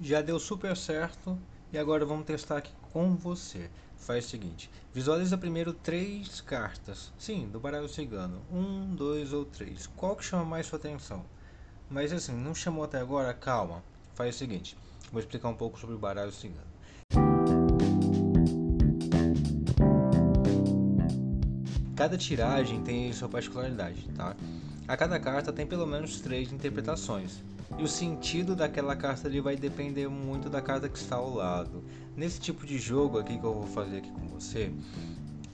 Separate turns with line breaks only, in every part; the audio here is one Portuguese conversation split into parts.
já deu super certo e agora vamos testar aqui com você. Faz o seguinte, visualiza primeiro três cartas, sim, do baralho cigano, um, dois ou três. Qual que chama mais sua atenção? Mas assim, não chamou até agora? Calma. Faz o seguinte, vou explicar um pouco sobre o baralho cigano. Cada tiragem tem sua particularidade, tá? A cada carta tem pelo menos três interpretações. E o sentido daquela carta ali vai depender muito da carta que está ao lado. Nesse tipo de jogo aqui que eu vou fazer aqui com você,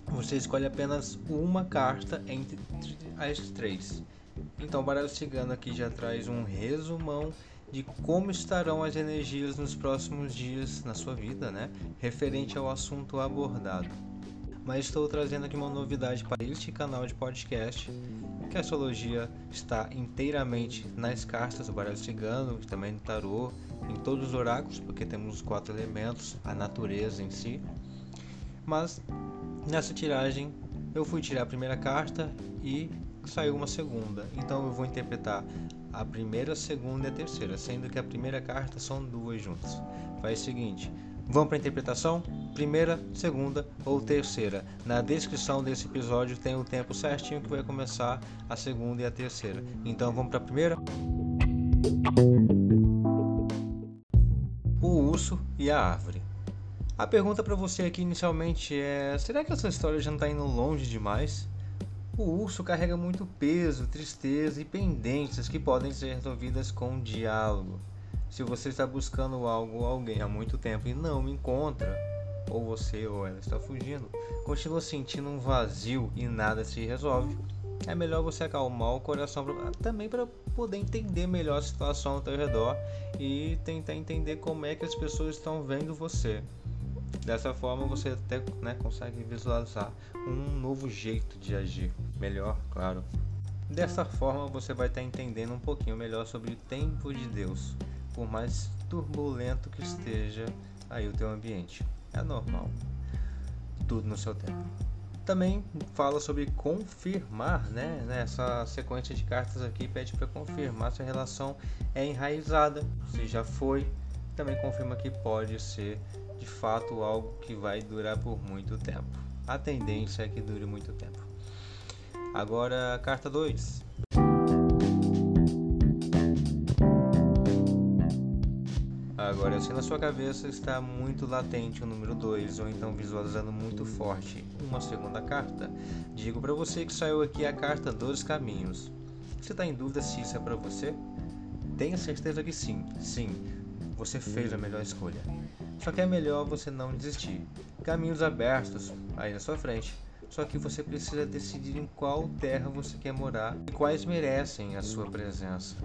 você escolhe apenas uma carta entre as três. Então o baralho cigano aqui já traz um resumão de como estarão as energias nos próximos dias na sua vida, né? Referente ao assunto abordado mas estou trazendo aqui uma novidade para este canal de podcast, que a astrologia está inteiramente nas cartas do baralho cigano, também no tarô, em todos os oráculos, porque temos os quatro elementos, a natureza em si. Mas nessa tiragem eu fui tirar a primeira carta e saiu uma segunda. Então eu vou interpretar a primeira, a segunda e a terceira, sendo que a primeira carta são duas juntas. Faz o seguinte, Vamos para a interpretação? Primeira, segunda ou terceira. Na descrição desse episódio tem o tempo certinho que vai começar a segunda e a terceira. Então vamos para a primeira? O urso e a árvore. A pergunta para você aqui inicialmente é: será que essa história já não está indo longe demais? O urso carrega muito peso, tristeza e pendências que podem ser resolvidas com diálogo. Se você está buscando algo ou alguém há muito tempo e não encontra, ou você ou ela está fugindo, continua sentindo um vazio e nada se resolve, é melhor você acalmar o coração pra, também para poder entender melhor a situação ao teu redor e tentar entender como é que as pessoas estão vendo você. Dessa forma você até né, consegue visualizar um novo jeito de agir, melhor, claro. Dessa forma você vai estar entendendo um pouquinho melhor sobre o tempo de Deus, por mais turbulento que esteja aí o teu ambiente. É normal. Tudo no seu tempo. Também fala sobre confirmar, né? Essa sequência de cartas aqui pede para confirmar se a relação é enraizada, se já foi. Também confirma que pode ser de fato algo que vai durar por muito tempo. A tendência é que dure muito tempo. Agora, carta 2. Agora, se na sua cabeça está muito latente o número 2 ou então visualizando muito forte uma segunda carta, digo para você que saiu aqui a carta dos caminhos. Você está em dúvida se isso é para você? Tenha certeza que sim, sim, você fez a melhor escolha. Só que é melhor você não desistir. Caminhos abertos aí na sua frente. Só que você precisa decidir em qual terra você quer morar e quais merecem a sua presença.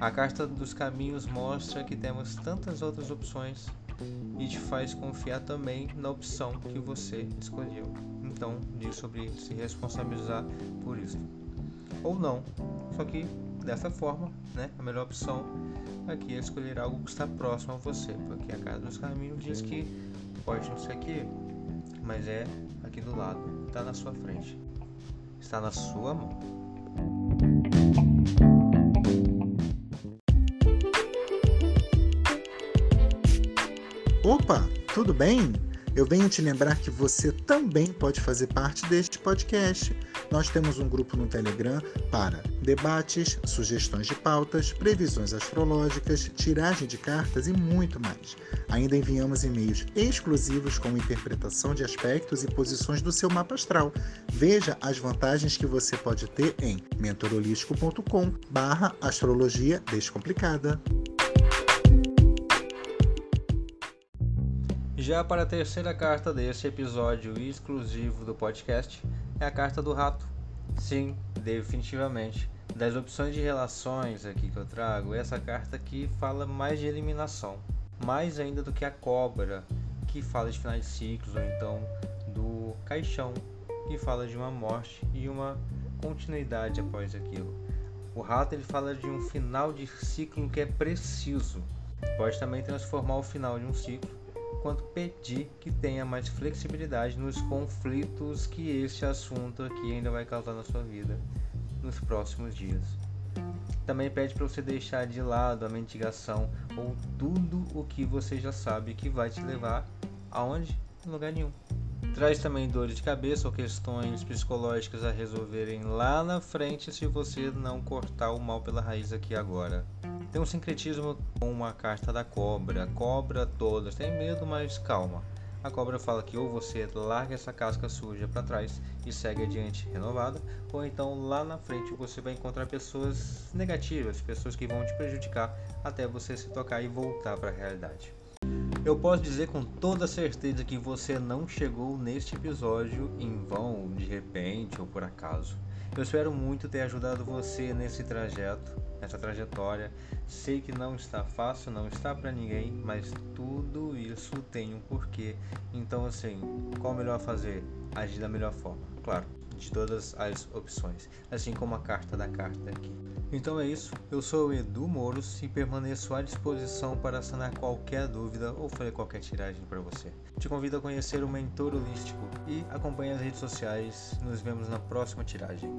A carta dos caminhos mostra que temos tantas outras opções e te faz confiar também na opção que você escolheu. Então, diz sobre se responsabilizar por isso. Ou não. Só que dessa forma, né, a melhor opção aqui é escolher algo que está próximo a você, porque a carta dos caminhos diz que pode não ser aqui, mas é aqui do lado, está na sua frente, está na sua mão.
Opa, tudo bem? Eu venho te lembrar que você também pode fazer parte deste podcast. Nós temos um grupo no Telegram para debates, sugestões de pautas, previsões astrológicas, tiragem de cartas e muito mais. Ainda enviamos e-mails exclusivos com interpretação de aspectos e posições do seu mapa astral. Veja as vantagens que você pode ter em mentorolístico.com/astrologia descomplicada.
Já para a terceira carta desse episódio exclusivo do podcast é a carta do rato. Sim, definitivamente. Das opções de relações aqui que eu trago, essa carta aqui fala mais de eliminação, mais ainda do que a cobra, que fala de finais de ciclos, ou então do caixão, que fala de uma morte e uma continuidade após aquilo. O rato ele fala de um final de ciclo que é preciso. Pode também transformar o final de um ciclo quanto pedir que tenha mais flexibilidade nos conflitos que este assunto aqui ainda vai causar na sua vida nos próximos dias. Também pede para você deixar de lado a mentigação ou tudo o que você já sabe que vai te levar aonde? Em lugar nenhum. Traz também dores de cabeça ou questões psicológicas a resolverem lá na frente se você não cortar o mal pela raiz aqui agora. Tem um sincretismo com uma carta da cobra. Cobra todas tem medo, mas calma. A cobra fala que ou você larga essa casca suja para trás e segue adiante renovada, ou então lá na frente você vai encontrar pessoas negativas, pessoas que vão te prejudicar até você se tocar e voltar para a realidade. Eu posso dizer com toda certeza que você não chegou neste episódio em vão, de repente ou por acaso. Eu espero muito ter ajudado você nesse trajeto, nessa trajetória. Sei que não está fácil, não está para ninguém, mas tudo isso tem um porquê. Então, assim, qual o melhor fazer? Agir da melhor forma, claro, de todas as opções, assim como a carta da carta aqui. Então é isso, eu sou o Edu Moros e permaneço à disposição para sanar qualquer dúvida ou fazer qualquer tiragem para você. Te convido a conhecer o Mentor Holístico e acompanhe as redes sociais. Nos vemos na próxima tiragem.